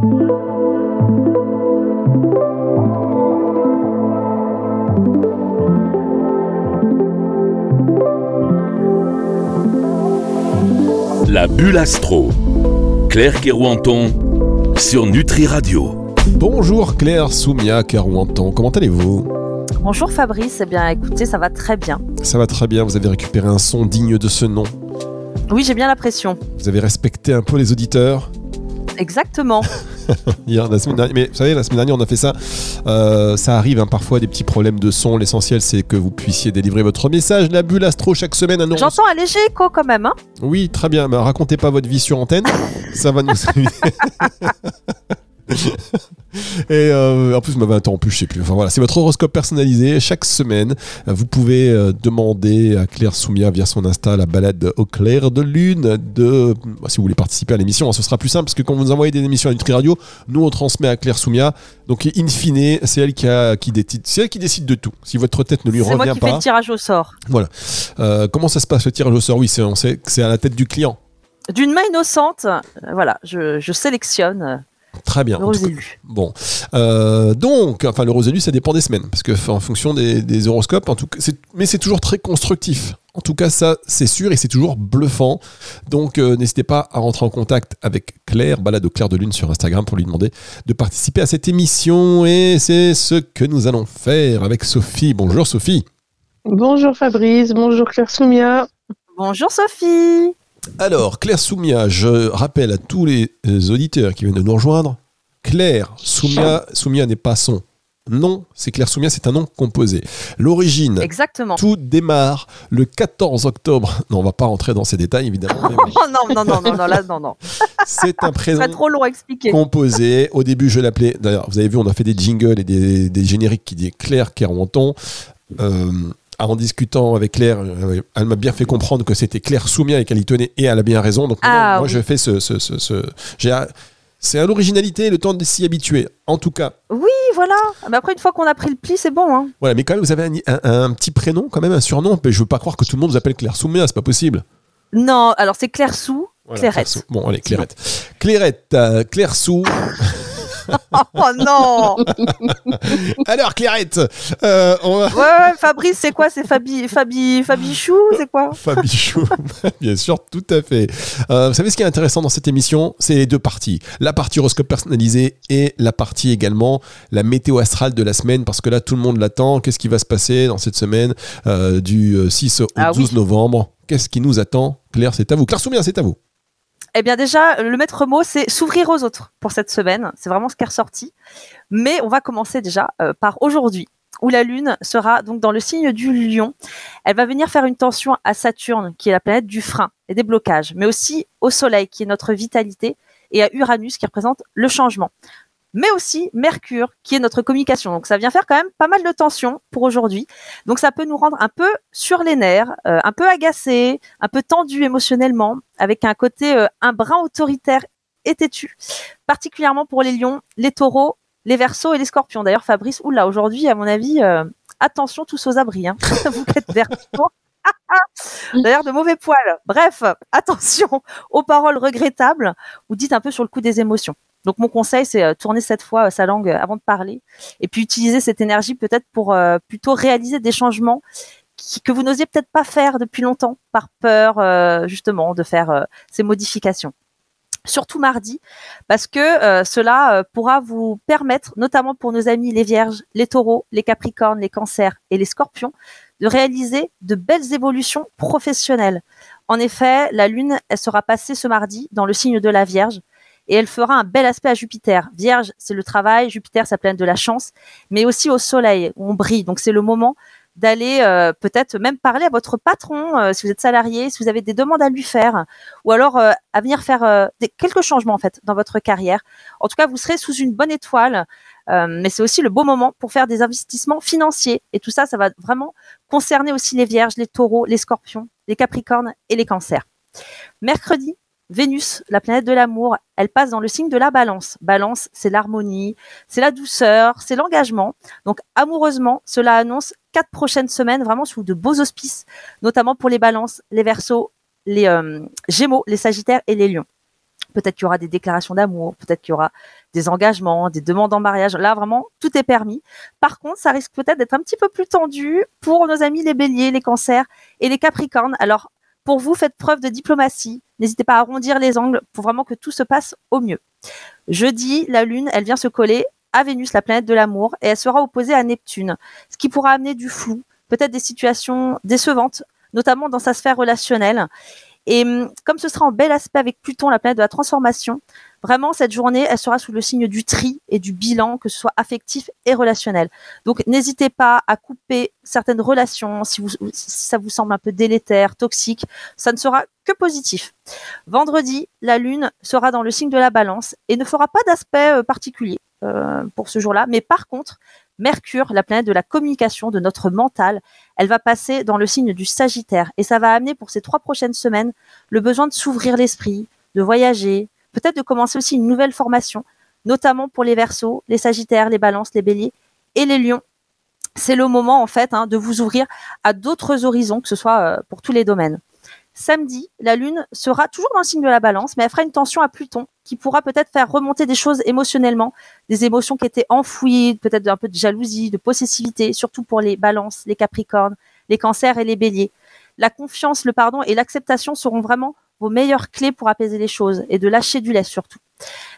La bulle astro. Claire Kerouanton sur Nutri Radio. Bonjour Claire Soumia Kerouanton, comment allez-vous? Bonjour Fabrice, eh bien écoutez, ça va très bien. Ça va très bien, vous avez récupéré un son digne de ce nom. Oui, j'ai bien la pression. Vous avez respecté un peu les auditeurs? Exactement. Hier, la semaine dernière, mais vous savez, la semaine dernière, on a fait ça. Euh, ça arrive hein, parfois des petits problèmes de son. L'essentiel, c'est que vous puissiez délivrer votre message. La bulle astro chaque semaine. Un J'entends un léger écho quand même. Hein oui, très bien. Mais racontez pas votre vie sur antenne. ça va nous Et euh, en plus, vous m'avez interrompu, je sais plus. Enfin voilà, c'est votre horoscope personnalisé. Chaque semaine, vous pouvez euh, demander à Claire Soumia via son Insta la balade au clair de lune. De, bah, si vous voulez participer à l'émission, hein, ce sera plus simple parce que quand vous nous envoyez des émissions à Nutri Radio, nous on transmet à Claire Soumia. Donc in fine, c'est elle qui, a, qui, décide, c'est elle qui décide de tout. Si votre tête ne lui revient pas. C'est moi qui fais le tirage au sort. Voilà. Euh, comment ça se passe le tirage au sort? Oui, c'est, on sait que c'est à la tête du client. D'une main innocente, voilà, je, je sélectionne Très bien. Bon, euh, donc, enfin, le rose élu, ça dépend des semaines, parce que en fonction des, horoscopes, en tout cas, mais c'est toujours très constructif. En tout cas, ça, c'est sûr, et c'est toujours bluffant. Donc, euh, n'hésitez pas à rentrer en contact avec Claire, balade au clair de lune sur Instagram, pour lui demander de participer à cette émission. Et c'est ce que nous allons faire avec Sophie. Bonjour Sophie. Bonjour Fabrice, bonjour Claire Soumia. Bonjour Sophie. Alors, Claire Soumia, je rappelle à tous les auditeurs qui viennent de nous rejoindre, Claire Soumia, Soumia n'est pas son nom, c'est Claire Soumia, c'est un nom composé. L'origine, exactement. Tout démarre le 14 octobre. Non, on va pas rentrer dans ces détails évidemment. non, non, non, non, non, là, non, non. C'est un prénom trop long à expliquer. composé. Au début, je l'appelais. D'ailleurs, vous avez vu, on a fait des jingles et des, génériques qui disent Claire Kerouanton. En discutant avec Claire, euh, elle m'a bien fait comprendre que c'était Claire Soumia et qu'elle y tenait, et elle a bien raison. Donc ah moi, je fais ce, ce, ce, c'est à l'originalité, le temps de s'y habituer. En tout cas. Oui, voilà. Mais après, une fois qu'on a pris le pli, c'est bon. Hein. Voilà, mais quand même, vous avez un, petit prénom, quand même, un surnom. Mais je veux pas croire que tout le monde vous appelle Claire Soumia, c'est pas possible. Non, alors c'est Claire Sou, Clairette. Bon, allez, Clairette. Clairette, euh, Claire Sou. Oh non Alors Clairette, euh, on ouais, Fabrice, c'est quoi? C'est Fabi, Fabi, Fabichou, c'est quoi? Fabichou, bien sûr, tout à fait. Euh, vous savez ce qui est intéressant dans cette émission? C'est les deux parties. La partie horoscope personnalisé et la partie également la météo astrale de la semaine, parce que là, tout le monde l'attend. Qu'est-ce qui va se passer dans cette semaine euh, du 6 au 12 ah novembre? Qu'est-ce qui nous attend? Claire, c'est à vous. Claire Soumia, c'est à vous. Eh bien déjà, le maître mot, c'est s'ouvrir aux autres pour cette semaine. C'est vraiment ce qui est ressorti. Mais on va commencer déjà euh, par aujourd'hui, où la Lune sera donc dans le signe du lion. Elle va venir faire une tension à Saturne, qui est la planète du frein et des blocages, mais aussi au Soleil, qui est notre vitalité, et à Uranus, qui représente le changement mais aussi Mercure, qui est notre communication. Donc ça vient faire quand même pas mal de tension pour aujourd'hui. Donc ça peut nous rendre un peu sur les nerfs, euh, un peu agacés, un peu tendus émotionnellement, avec un côté euh, un brin autoritaire et têtu, particulièrement pour les lions, les taureaux, les versos et les scorpions. D'ailleurs Fabrice, oula, aujourd'hui à mon avis, euh, attention tous aux abris, hein. vous êtes verso. D'ailleurs, de mauvais poils. Bref, attention aux paroles regrettables ou dites un peu sur le coup des émotions. Donc mon conseil, c'est euh, tourner cette fois euh, sa langue euh, avant de parler, et puis utiliser cette énergie peut-être pour plutôt réaliser des changements que vous n'osiez peut-être pas faire depuis longtemps, par peur justement de faire ces modifications surtout mardi, parce que cela pourra vous permettre, notamment pour nos amis les vierges, les taureaux, les capricornes, les cancers et les scorpions, de réaliser de belles évolutions professionnelles. En effet, la Lune, elle sera passée ce mardi dans le signe de la Vierge, et elle fera un bel aspect à Jupiter. Vierge, c'est le travail, Jupiter, ça planète de la chance, mais aussi au Soleil où on brille. Donc c'est le moment d'aller euh, peut-être même parler à votre patron euh, si vous êtes salarié, si vous avez des demandes à lui faire, ou alors euh, à venir faire quelques changements en fait dans votre carrière. En tout cas, vous serez sous une bonne étoile, mais c'est aussi le beau moment pour faire des investissements financiers. Et tout ça, ça va vraiment concerner aussi les Vierges, les Taureaux, les Scorpions, les Capricornes et les Cancers. Mercredi, Vénus, la planète de l'amour, elle passe dans le signe de la balance. Balance, c'est l'harmonie, c'est la douceur, c'est l'engagement. Donc amoureusement, cela annonce quatre prochaines semaines vraiment sous de beaux auspices, notamment pour les balances, les versos, les euh, gémeaux, les sagittaires et les lions. Peut-être qu'il y aura des déclarations d'amour, peut-être qu'il y aura des engagements, des demandes en mariage. Là, vraiment, tout est permis. Par contre, ça risque peut-être d'être un petit peu plus tendu pour nos amis les béliers, les cancers et les capricornes. Alors, pour vous, faites preuve de diplomatie. N'hésitez pas à arrondir les angles pour vraiment que tout se passe au mieux. Jeudi, la Lune, elle vient se coller à Vénus, la planète de l'amour, et elle sera opposée à Neptune, ce qui pourra amener du flou, peut-être des situations décevantes, notamment dans sa sphère relationnelle. Et hum, comme ce sera en bel aspect avec Pluton, la planète de la transformation, vraiment cette journée, elle sera sous le signe du tri et du bilan, que ce soit affectif et relationnel. Donc n'hésitez pas à couper certaines relations si, ça vous semble un peu délétère, toxique, ça ne sera que positif. Vendredi, la Lune sera dans le signe de la balance et ne fera pas d'aspect euh, particulier euh, pour ce jour-là, mais par contre, Mercure, la planète de la communication, de notre mental, elle va passer dans le signe du Sagittaire et ça va amener pour ces trois prochaines semaines le besoin de s'ouvrir l'esprit, de voyager, peut-être de commencer aussi une nouvelle formation, notamment pour les Verseaux, les Sagittaires, les Balances, les Béliers et les Lions. C'est le moment en fait hein, de vous ouvrir à d'autres horizons, que ce soit euh, pour tous les domaines. Samedi, la Lune sera toujours dans le signe de la balance, mais elle fera une tension à Pluton qui pourra peut-être faire remonter des choses émotionnellement, des émotions qui étaient enfouies, peut-être un peu de jalousie, de possessivité, surtout pour les balances, les capricornes, les cancers et les béliers. La confiance, le pardon et l'acceptation seront vraiment vos meilleures clés pour apaiser les choses et de lâcher du lait surtout.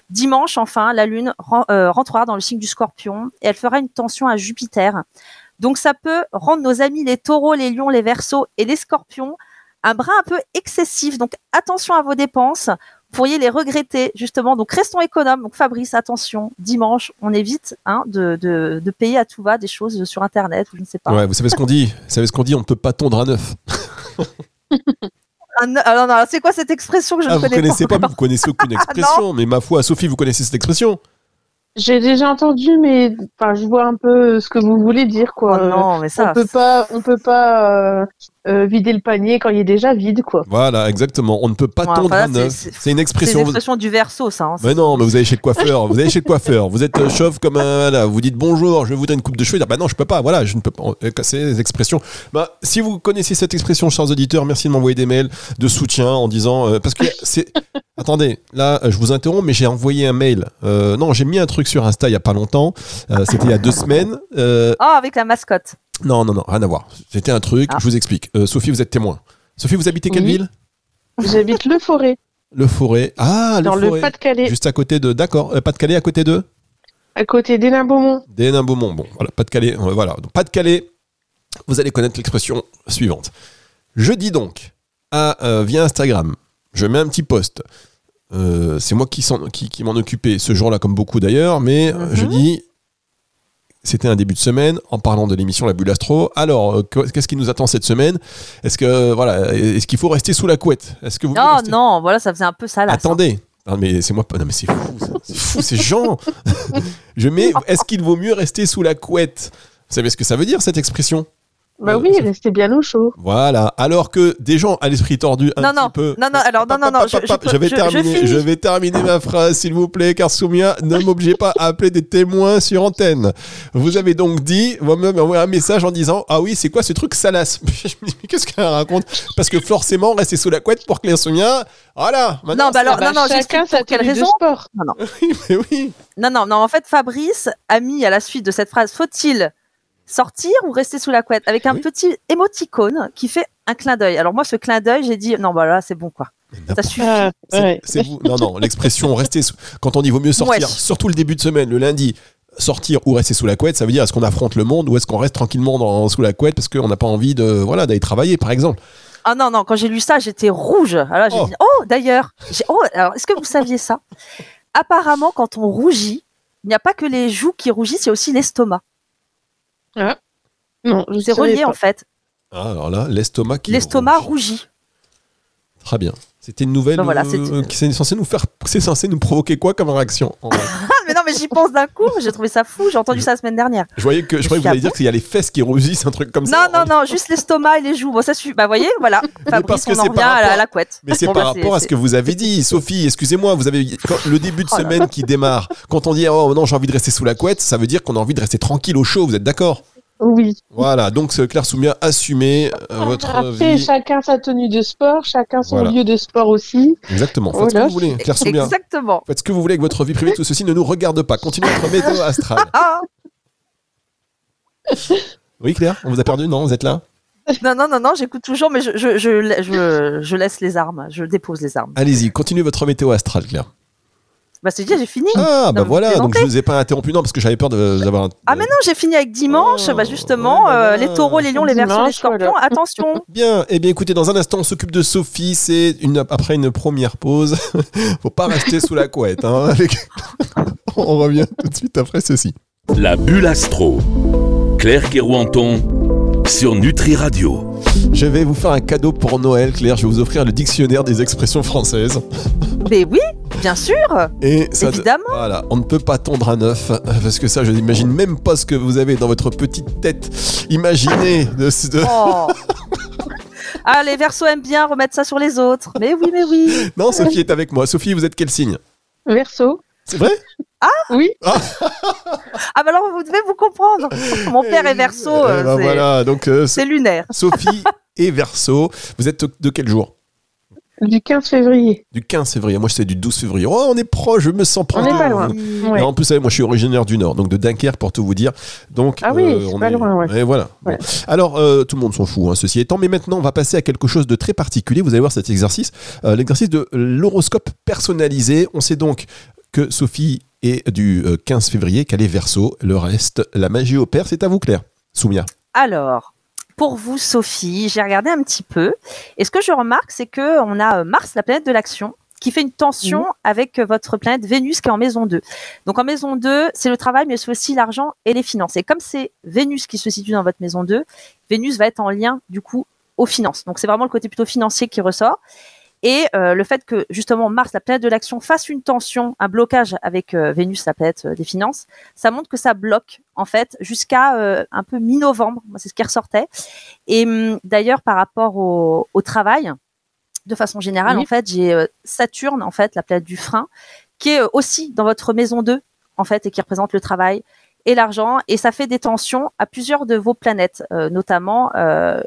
Dimanche, enfin, la Lune euh, rentrera dans le signe du scorpion et elle fera une tension à Jupiter. Donc ça peut rendre nos amis les taureaux, les lions, les versos et les scorpions un bras un peu excessif. Donc attention à vos dépenses. Vous pourriez les regretter justement. Donc restons économes. Donc Fabrice, attention. Dimanche, on évite hein, de, de, de, payer à tout va des choses sur Internet ou je ne sais pas. Ouais, vous savez ce qu'on dit? Vous savez ce qu'on dit? On ne peut pas tondre à neuf. Alors, non, c'est quoi cette expression que je ah, ne connais pas? Vous connaissez pas, mais vous connaissez aucune expression. mais ma foi, Sophie, vous connaissez cette expression? J'ai déjà entendu, mais enfin, je vois un peu ce que vous voulez dire, quoi. Oh non, mais ça. On peut pas, on peut pas euh, euh, vider le panier quand il est déjà vide, quoi. Voilà, exactement. On ne peut pas tondre neuf. C'est une expression. C'est une expression du verso, ça. Hein, mais non, mais vous allez chez le coiffeur. vous allez chez le coiffeur. Vous êtes chauve comme un. Là, vous dites bonjour, je voudrais une coupe de cheveux. bah non, je peux pas. Voilà, je ne peux pas casser les expressions. Bah, si vous connaissez cette expression, chers auditeurs, merci de m'envoyer des mails de soutien en disant euh, parce que c'est. Attendez, là, je vous interromps, mais j'ai envoyé un mail. non, j'ai mis un truc sur Insta il y a pas longtemps. C'était il y a deux semaines. Oh, avec la mascotte. Non, non, non, rien à voir. C'était un truc, je vous explique. Sophie, vous êtes témoin. Sophie, vous habitez quelle ville? J'habite Le Forêt. Le Forêt. Ah, Dans le Forêt. le Pas-de-Calais. Juste à côté de. D'accord. Pas-de-Calais à côté de À côté d'Hénin-Beaumont. D'Hénin-Beaumont. Bon, voilà. Pas-de-Calais. Voilà. Pas-de-Calais. Vous allez connaître l'expression suivante. Je dis donc à, via Instagram, je mets un petit post. C'est moi qui, qui, qui m'en occupais ce jour-là, comme beaucoup d'ailleurs, mais je dis c'était un début de semaine en parlant de l'émission La Bulle Astro. Alors, euh, qu'est-ce qui nous attend cette semaine? Est-ce que voilà, est-ce qu'il faut rester sous la couette? Est-ce que vous Non, non, voilà, ça faisait un peu ça là. Attendez. Non mais c'est moi non mais c'est fou, c'est fou, c'est Jean. Je mets est-ce qu'il vaut mieux rester sous la couette? Vous savez ce que ça veut dire cette expression? Bah oui, euh, restez bien au chaud. Voilà. Alors que des gens à l'esprit tordu un non, petit non, peu. Non, non, alors non, non, non. Je, je, vais terminer. Je, vais terminer ma phrase, s'il vous plaît, car Soumia, ne m'obligez pas à appeler des témoins sur antenne. Vous avez donc dit, vous m'avez envoyé un message en disant, ah oui, c'est quoi ce truc salace? Je me dis, mais qu'est-ce qu'elle raconte? Parce que forcément, rester sous la couette pour Claire Soumia, voilà. Non, bah alors, non, non, chacun pour quelle raison? sport. Non, non. oui, mais oui. Non, non, non. En fait, Fabrice a mis à la suite de cette phrase, faut-il sortir ou rester sous la couette avec un petit émoticône qui fait un clin d'œil. Alors moi, ce clin d'œil, j'ai dit non, bah là, c'est bon quoi. Ça suffit. Ah, c'est vous. Non, non, l'expression rester sous... quand on dit vaut mieux sortir, surtout le début de semaine, le lundi, sortir ou rester sous la couette, ça veut dire est-ce qu'on affronte le monde ou est-ce qu'on reste tranquillement dans, sous la couette parce qu'on n'a pas envie de voilà d'aller travailler par exemple? Ah non non, quand j'ai lu ça, j'étais rouge. Alors j'ai oh. dit oh d'ailleurs, oh alors est-ce que vous saviez ça? Apparemment, quand on rougit, il n'y a pas que les joues qui rougissent, il y a aussi l'estomac. Ah. Non, c'est relié en fait. Ah, alors là, l'estomac qui L'estomac rougit. Très bien. C'était une nouvelle voilà, euh, qui est censé nous faire, c'est censé nous provoquer quoi comme réaction non, mais j'y pense d'un coup. J'ai trouvé ça fou. J'ai entendu ça la semaine dernière. Je voyais que je, croyais que vous alliez dire qu'il y a les fesses qui rougissent, un truc comme non, ça. Non, non, non, juste l'estomac et les joues. Bon, ça suffit. Bah, voyez, voilà. Fabrice, parce que on en revient à, la, couette. Mais c'est par bah, rapport à ce que vous avez dit, Sophie. Excusez-moi, vous avez le début de Oh semaine qui démarre. Quand on dit oh non, j'ai envie de rester sous la couette, ça veut dire qu'on a envie de rester tranquille au chaud. Vous êtes d'accord? Oui. Voilà, donc euh, Claire Soumia, assumez euh, votre Après, vie. chacun sa tenue de sport, chacun son Voilà. lieu de sport aussi. Exactement, faites ce Voilà. que vous voulez, Claire Soumia. Exactement. Faites ce que vous voulez avec votre vie privée, tout ceci ne nous regarde pas. Continuez votre météo astrale. Ah Oui, Claire, on vous a perdu Non, vous êtes là? Non, non, non, non, j'écoute toujours, mais je, je, je, je, je laisse les armes, je dépose les armes. Allez-y, continuez votre météo astrale, Claire. Bah, c'est dit, j'ai fini. Ah, bah voilà, donc je vous ai pas interrompu, non, parce que j'avais peur de- d'avoir un. Ah, mais non, j'ai fini avec dimanche. Oh, bah, justement, ouais, bah euh, les taureaux, les lions, les versos, les scorpions. voilà. Attention. Bien, eh bien écoutez, dans un instant, on s'occupe de Sophie. C'est une, après une première pause. Faut pas rester sous la couette. hein, avec- on revient tout de suite après ceci. La bulle astro. Claire Kerouanton sur Nutri Radio. Je vais vous faire un cadeau pour Noël, Claire. Je vais vous offrir le dictionnaire des expressions françaises. mais oui, bien sûr. Et ça, Évidemment. Voilà, on ne peut pas tondre un œuf parce que ça, je n'imagine même pas ce que vous avez dans votre petite tête. Imaginez de, de- Oh. Ah, les versos aiment bien remettre ça sur les autres. Mais oui, mais oui. Non, Sophie est avec moi. Sophie, vous êtes quel signe? Verso. C'est vrai? Oui. Ah, bah alors, vous devez vous comprendre. Mon père est verso. Eh euh, ben c'est- voilà, donc euh, c'est lunaire. Sophie et Verseau. Vous êtes de quel jour? Du 15 février. Du 15 février. Moi, c'est du 12 février. Oh, on est proche, je me sens proche. On est de pas loin. Ouais. En plus, vous savez, moi, je suis originaire du Nord, donc de Dunkerque, pour tout vous dire. Donc, Ah oui, euh, on pas est... loin, ouais. Et voilà. Ouais. Bon. Alors, euh, tout le monde s'en fout, hein, ceci étant. Mais maintenant, on va passer à quelque chose de très particulier. Vous allez voir cet exercice, euh, l'exercice de l'horoscope personnalisé. On sait donc que Sophie est du euh, 15 février, qu'elle est Verseau. Le reste, la magie opère. C'est à vous, Claire. Soumia. Alors, pour vous, Sophie, j'ai regardé un petit peu. Et ce que je remarque, c'est que on a euh, Mars, la planète de l'action, qui fait une tension avec euh, votre planète Vénus qui est en maison 2. Donc en maison 2, c'est le travail, mais c'est aussi l'argent et les finances. Et comme c'est Vénus qui se situe dans votre maison 2, Vénus va être en lien, du coup, aux finances. Donc c'est vraiment le côté plutôt financier qui ressort. Et euh, le fait que justement Mars, la planète de l'action, fasse une tension, un blocage avec euh, Vénus, la planète euh, des finances, ça montre que ça bloque en fait jusqu'à un peu mi-novembre. C'est ce qui ressortait. Et hum, d'ailleurs, par rapport au, au travail, de façon générale, Oui. en fait, j'ai Saturne, en fait, la planète du frein, qui est aussi dans votre maison 2, en fait, et qui représente le travail et l'argent. Et ça fait des tensions à plusieurs de vos planètes, euh, notamment euh,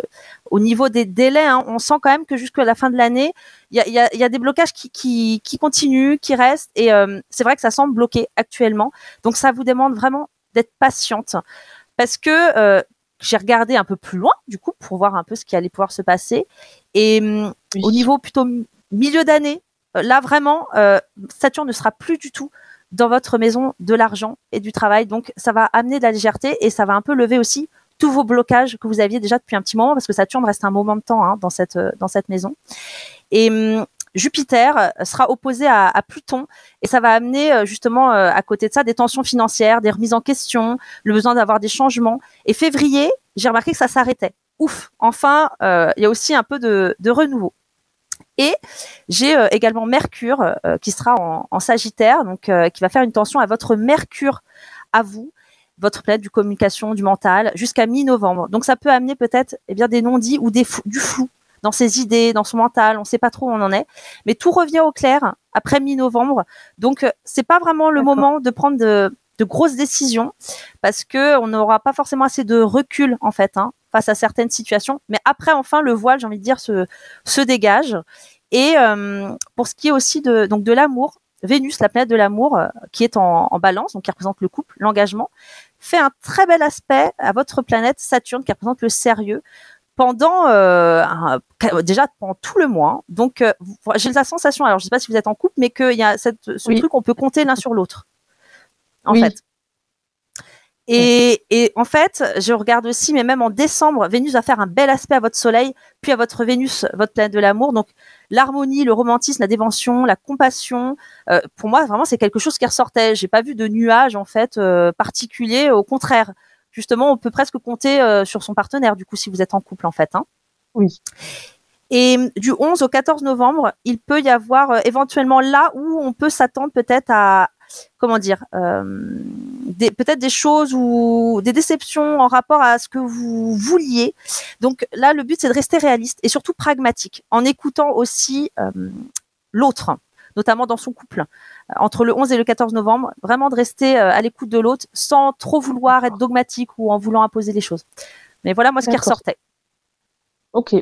au niveau des délais. hein. on sent quand même que jusqu'à la fin de l'année, il y a, il y a- il y a des blocages qui, qui, qui continuent, qui restent. Et euh, c'est vrai que ça semble bloqué actuellement. Donc ça vous demande vraiment d'être patiente. Parce que j'ai regardé un peu plus loin, du coup, pour voir un peu ce qui allait pouvoir se passer. Et hum, Oui. au niveau plutôt mi- milieu d'année, là vraiment, Saturne ne sera plus du tout dans votre maison de l'argent et du travail. Donc ça va amener de la légèreté et ça va un peu lever aussi tous vos blocages que vous aviez déjà depuis un petit moment, parce que Saturne reste un moment de temps hein, dans, cette, euh, dans cette maison. Et hum, Jupiter sera opposé à, Pluton et ça va amener euh, justement euh, à côté de ça des tensions financières, des remises en question, le besoin d'avoir des changements. Et février, j'ai remarqué que ça s'arrêtait. Ouf, enfin, il y a aussi un peu de, de renouveau. Et j'ai euh, également Mercure euh, qui sera en, en Sagittaire, donc euh, qui va faire une tension à votre Mercure à vous, votre planète du communication, du mental, jusqu'à mi-novembre. Donc ça peut amener peut-être eh bien des non-dits ou des fou- du flou dans ses idées, dans son mental. On ne sait pas trop où on en est, mais tout revient au clair après mi-novembre. Donc c'est pas vraiment le moment de prendre de, de grosses décisions parce que on n'aura pas forcément assez de recul en fait hein, face à certaines situations. Mais après, enfin, le voile, j'ai envie de dire, se, se dégage. Et euh, pour ce qui est aussi de, donc de l'amour, Vénus, la planète de l'amour, euh, qui est en, en balance, donc qui représente le couple, l'engagement, fait un très bel aspect à votre planète Saturne, qui représente le sérieux, pendant euh, un- déjà pendant tout le mois. Donc j'ai la sensation, alors je sais pas si vous êtes en couple, mais qu'il y a cette, ce Oui. truc on peut compter l'un sur l'autre. En Oui. fait. Et, et en fait, je regarde aussi, mais même en décembre, Vénus va faire un bel aspect à votre Soleil, puis à votre Vénus, votre planète de l'amour. Donc l'harmonie, le romantisme, la dévention, la compassion. euh, pour moi, vraiment, c'est quelque chose qui ressortait. J'ai pas vu de nuage en fait euh, particulier. Au contraire, justement, on peut presque compter euh, sur son partenaire. Du coup, si vous êtes en couple, en fait. Hein. Oui. Et du 11 au 14 novembre, il peut y avoir euh, éventuellement là où on peut s'attendre peut-être à comment dire, euh, peut-être des choses ou des déceptions en rapport à ce que vous vouliez. Donc là, le but, c'est de rester réaliste et surtout pragmatique, en écoutant aussi euh, l'autre. notamment dans son couple. Entre le 11 et le 14 novembre, vraiment de rester à l'écoute de l'autre sans trop vouloir être dogmatique ou en voulant imposer les choses. Mais voilà moi ce qui ressortait. Ok.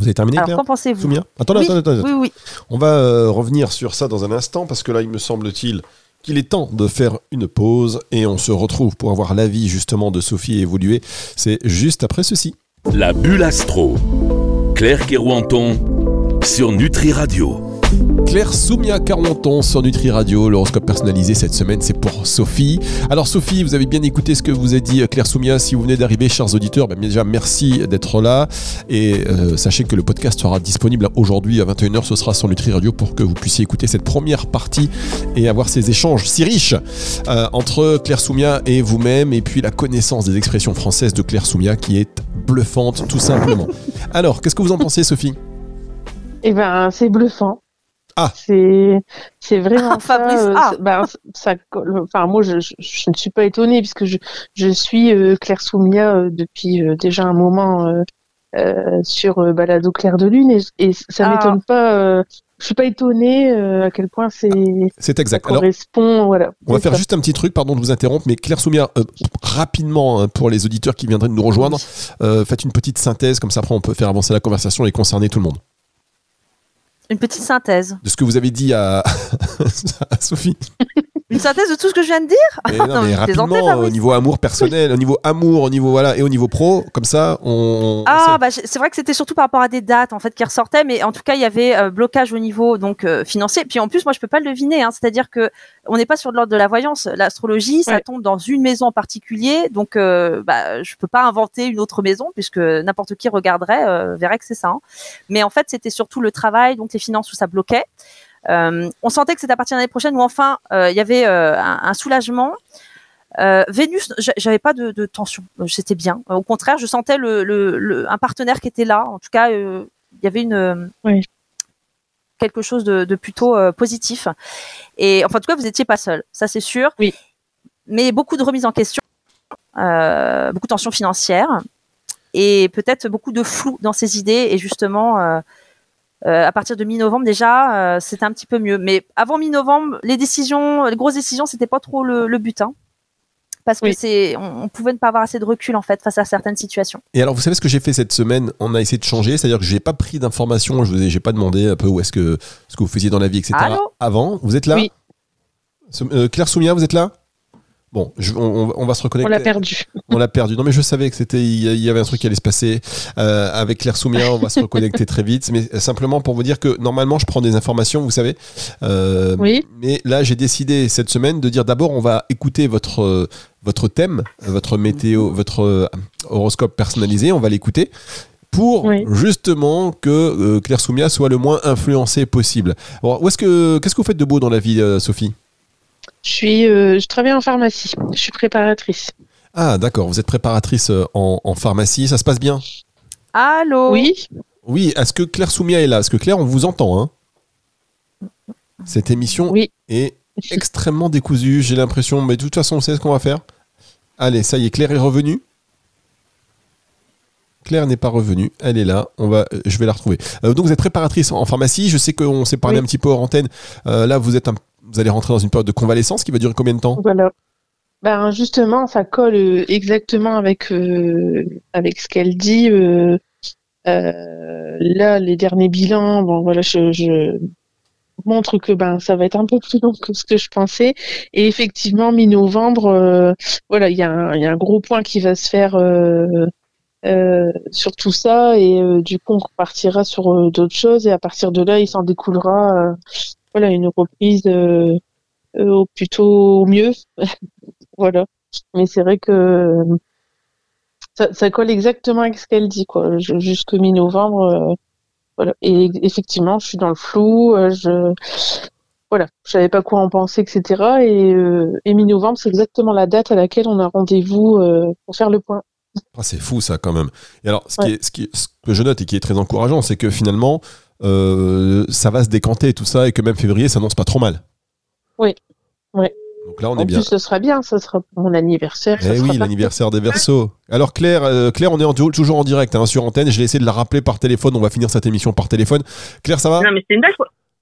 Vous avez terminé Alors qu'en pensez-vous Attendez, oui, attendez, Oui, oui. On va euh, revenir sur ça dans un instant parce que là, il me semble-t-il qu'il est temps de faire une pause et on se retrouve pour avoir l'avis justement de Sophie évoluer. C'est juste après ceci. La bulle astro. Claire Kerouanton sur Nutri Radio. Claire Soumia Carenton sur Nutri Radio. L'horoscope personnalisé cette semaine, c'est pour Sophie. Alors Sophie, vous avez bien écouté ce que vous a dit Claire Soumia. Si vous venez d'arriver, chers auditeurs, ben, déjà merci d'être là. Et euh, sachez que le podcast sera disponible aujourd'hui à 21h. Ce sera sur Nutri Radio pour que vous puissiez écouter cette première partie et avoir ces échanges si riches euh, entre Claire Soumia et vous-même. Et puis la connaissance des expressions françaises de Claire Soumia qui est bluffante tout simplement. Alors, qu'est-ce que vous en pensez Sophie? Eh ben, c'est bluffant. Ah. C'est c'est vraiment ça. Euh, ah. ben, ça enfin moi je, je, ne suis pas étonnée puisque je je suis euh, Claire Soumia euh, depuis déjà un moment sur Balado Claire de Lune et, ça ah. m'étonne pas je suis pas étonnée à quel point c'est c'est exact. correspond voilà. On va faire juste un petit truc pardon de vous interrompre mais Claire Soumia rapidement hein, pour les auditeurs qui viendraient de nous rejoindre faites une petite synthèse comme ça après on peut faire avancer la conversation et concerner tout le monde. Une petite synthèse. De ce que vous avez dit à, Sophie. Une synthèse de tout ce que je viens de dire mais non, mais rapidement, au niveau amour personnel, au niveau amour, au niveau voilà, et au niveau pro, comme ça, on. Ah bah c'est vrai que c'était surtout par rapport à des dates en fait qui ressortaient, mais en tout cas il y avait euh, blocage au niveau donc euh, financier. Puis en plus moi je peux pas le deviner, hein, c'est-à-dire que on n'est pas sur de l'ordre de la voyance. L'astrologie ça tombe dans une maison en particulier, donc euh, bah je peux pas inventer une autre maison puisque n'importe qui regarderait euh, verrait que c'est ça. Hein. Mais en fait c'était surtout le travail, donc les finances où ça bloquait. Euh, on sentait que c'était à partir de l'année prochaine où enfin euh, il y avait euh, un, soulagement. Vénus, j'avais pas de, tension, c'était bien. Au contraire, je sentais le, un partenaire qui était là. En tout cas, il y avait une quelque chose de, plutôt positif. Et enfin, en tout cas, vous n'étiez pas seul, ça c'est sûr. Oui. Mais beaucoup de remises en question, beaucoup de tensions financières et peut-être beaucoup de flou dans ses idées et justement euh, à partir de mi-novembre déjà, euh, c'était un petit peu mieux. Mais avant mi-novembre, les décisions, les grosses décisions, c'était pas trop le, but. Hein. parce que c'est, on, pouvait ne pas avoir assez de recul en fait face à certaines situations. Et alors, vous savez ce que j'ai fait cette semaine? On a essayé de changer, c'est-à-dire que j'ai pas pris d'informations, je vous ai, j'ai pas demandé un peu où est-ce que ce que vous faisiez dans la vie, etc. avant, vous êtes là? Oui. Euh, Claire Soumia, vous êtes là? Bon, on, va se reconnecter. On l'a perdu. On l'a perdu. Non, mais je savais que c'était, il y avait un truc qui allait se passer euh, avec Claire Soumia. On va se reconnecter très vite. Mais simplement pour vous dire que normalement, je prends des informations, vous savez. Euh, oui. Mais là, j'ai décidé cette semaine de dire d'abord, on va écouter votre votre thème, votre météo, votre horoscope personnalisé. On va l'écouter pour justement que Claire Soumia soit le moins influencée possible. où est-ce que qu'est-ce que vous faites de beau dans la vie, Sophie? Je suis, euh, je travaille en pharmacie. Je suis préparatrice. Ah, d'accord. Vous êtes préparatrice euh, en, pharmacie. Ça se passe bien? Allô? Oui. Oui. Est-ce que Claire Soumia est là? Est-ce que Claire, on vous entend hein Cette émission est extrêmement décousue. J'ai l'impression. Mais de toute façon, on sait ce qu'on va faire. Allez, ça y est. Claire est revenue. Claire n'est pas revenue, elle est là, on va, je vais la retrouver. Euh, donc vous êtes préparatrice en pharmacie, je sais qu'on s'est parlé un petit peu hors antenne, là vous êtes un vous allez rentrer dans une période de convalescence qui va durer combien de temps? Voilà. Ben justement, ça colle euh, exactement avec euh, avec ce qu'elle dit. Euh, là, les derniers bilans, bon voilà, je, montre que ben ça va être un peu plus long que ce que je pensais. Et effectivement, mi-novembre, voilà, il y, y a un gros point qui va se faire. sur tout ça et du coup on repartira sur d'autres choses et à partir de là il s'en découlera voilà une reprise euh, euh, plutôt au mieux. Voilà. Mais c'est vrai que ça, ça, colle exactement avec ce qu'elle dit quoi. Jusque mi-novembre euh, voilà. Et effectivement je suis dans le flou je voilà. Je savais pas quoi en penser etc et, et mi-novembre c'est exactement la date à laquelle on a rendez-vous pour faire le point. Ah, c'est fou ça quand même. Et alors ce, qui est, ce, qui ce que je note et qui est très encourageant c'est que finalement euh, ça va se décanter tout ça et que même février s'annonce pas trop mal. Oui, oui. Donc là, on est bien. Plus, ce sera bien, ce sera mon anniversaire. Eh oui, l'anniversaire des Verseaux. Alors Claire, euh, Claire, on est toujours en direct hein, sur antenne. Je vais essayer de la rappeler par téléphone. On va finir cette émission par téléphone. Claire, ça va? Non, mais c'est une belle.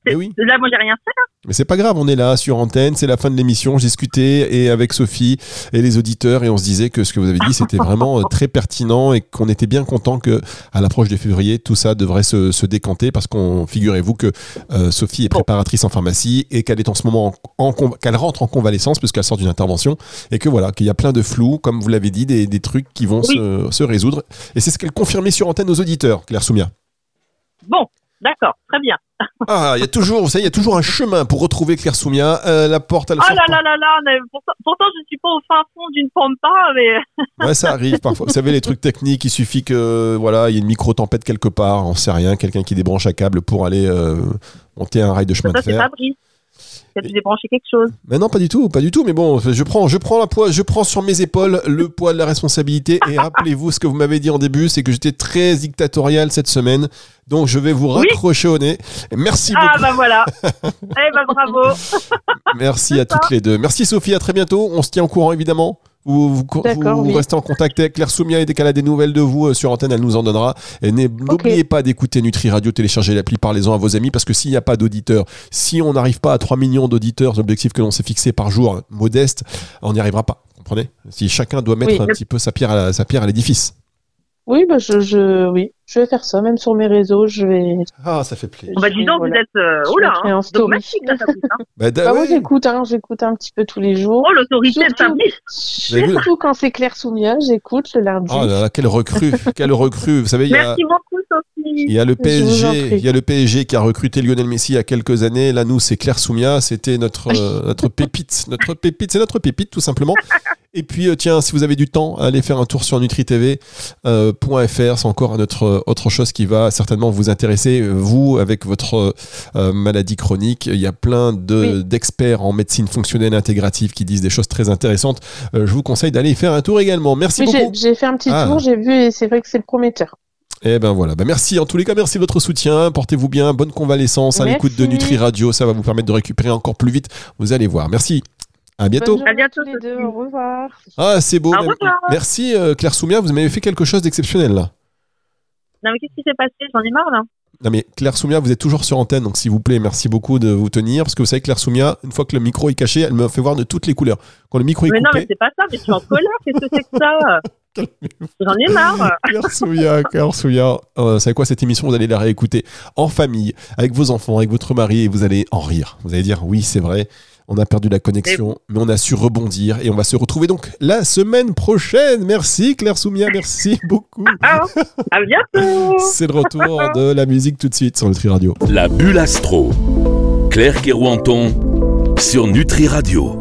Mais oui. Là, moi, j'ai rien fait. Mais c'est pas grave, on est là sur antenne, c'est la fin de l'émission. Je discutais et avec Sophie et les auditeurs et on se disait que ce que vous avez dit c'était vraiment euh, très pertinent et qu'on était bien content que à l'approche de février tout ça devrait se, se décanter parce qu'on figurez-vous que euh, Sophie est préparatrice en pharmacie et qu'elle est en ce moment en, en con- qu'elle rentre en convalescence puisqu'elle sort d'une intervention et que voilà qu'il y a plein de flou comme vous l'avez dit des, des trucs qui vont Oui. se, se résoudre et c'est ce qu'elle confirmait sur antenne aux auditeurs Claire Soumia. Bon, d'accord, très bien. Ah il y a toujours vous savez il y a toujours un chemin pour retrouver Claire Soumia Euh, la porte elle Oh là là là là, mais pourtant, pourtant, je ne suis pas au fin fond d'une pampa, mais Ouais, ça arrive parfois. Vous savez, les trucs techniques, il suffit que voilà, il y ait une micro-tempête quelque part, on sait rien, quelqu'un qui débranche un câble pour aller euh, monter un rail de chemin ça, de c'est fer. Fabrice. As dû débrancher quelque chose. Mais non, pas du tout, pas du tout. Mais bon, je prends, je prends la poids, je prends sur mes épaules le poids de la responsabilité. Et rappelez-vous ce que vous m'avez dit en début, c'est que j'étais très dictatorial cette semaine. Donc je vais vous Oui. raccrocher au nez. Merci Ah, beaucoup. bah voilà. eh ben, bravo. Merci à ça. toutes les deux. Merci Sophie, à très bientôt. On se tient au courant évidemment. Vous, vous, vous- D'accord, vous oui. restez en contact avec Claire Soumia et dès qu'elle a des nouvelles de vous euh, sur antenne, elle nous en donnera. Et n'oubliez pas d'écouter Nutri Radio, téléchargez l'appli, parlez-en à vos amis parce que s'il n'y a pas d'auditeurs, si on n'arrive pas à 3 millions d'auditeurs, l'objectif que l'on s'est fixé par jour, hein, modeste, on n'y arrivera pas. Comprenez? Si chacun doit mettre Oui. un petit peu sa pierre à, la- sa pierre à l'édifice. Oui, bah, je, je, oui, je vais faire ça, même sur mes réseaux, je vais. Ah, ça fait plaisir. Bah, dis donc, Voilà. vous êtes. Euh, oula, mettrai hein, en story. dogmatique, là, ça hein. Bah, Bah, moi, j'écoute, hein, j'écoute un petit peu tous les jours. Oh, l'autorité de Surtout- quand c'est Claire Soumia, j'écoute le lundi. Oh là là, quelle recrue, quelle recrue. Vous savez, il y a, Merci beaucoup, Sophie. Il y a le PSG, il y a le PSG qui a recruté Lionel Messi il y a quelques années. Là, nous, c'est Claire Soumia. C'était notre, euh, notre pépite. Notre pépite, c'est notre pépite, tout simplement. Et puis, euh, tiens, si vous avez du temps, allez faire un tour sur NutriTV.fr. c'est encore notre euh, autre chose qui va certainement vous intéresser. Euh, Vous, avec votre euh, maladie chronique, il y a plein de, Oui. d'experts en médecine fonctionnelle intégrative qui disent des choses très intéressantes. Euh, je vous conseille d'aller y faire un tour également. Merci Oui, beaucoup. j'ai fait un petit Ah. tour, j'ai vu et c'est vrai que c'est prometteur. Eh ben voilà, ben merci en tous les cas, merci de votre soutien, portez-vous bien, bonne convalescence à l'écoute de Nutri Radio, ça va vous permettre de récupérer encore plus vite, vous allez voir. Merci, à bientôt. À bientôt, les deux, au revoir. Ah c'est beau, Au même- revoir. merci euh, Claire Soumia, vous m'avez fait quelque chose d'exceptionnel là. Non, mais qu'est-ce qui s'est passé? J'en ai marre, là. Non mais Claire Soumia, vous êtes toujours sur antenne, donc s'il vous plaît, merci beaucoup de vous tenir, parce que vous savez Claire Soumia, une fois que le micro est caché, elle me fait voir de toutes les couleurs. Quand le micro est Mais non, mais c'est pas ça, mais je suis en colère. Qu'est-ce que c'est que ça? J'en ai marre. Claire Soumia, Claire Soumia, euh, vous savez quoi, cette émission, vous allez la réécouter en famille, avec vos enfants, avec votre mari, et vous allez en rire. Vous allez dire, oui, c'est vrai, on a perdu la connexion, mais on a su rebondir, et on va se retrouver donc la semaine prochaine. Merci Claire Soumia, merci beaucoup. À bientôt. C'est le retour de la musique tout de suite sur Nutri Radio. La bulle astro. Claire Kerouanton sur Nutri Radio.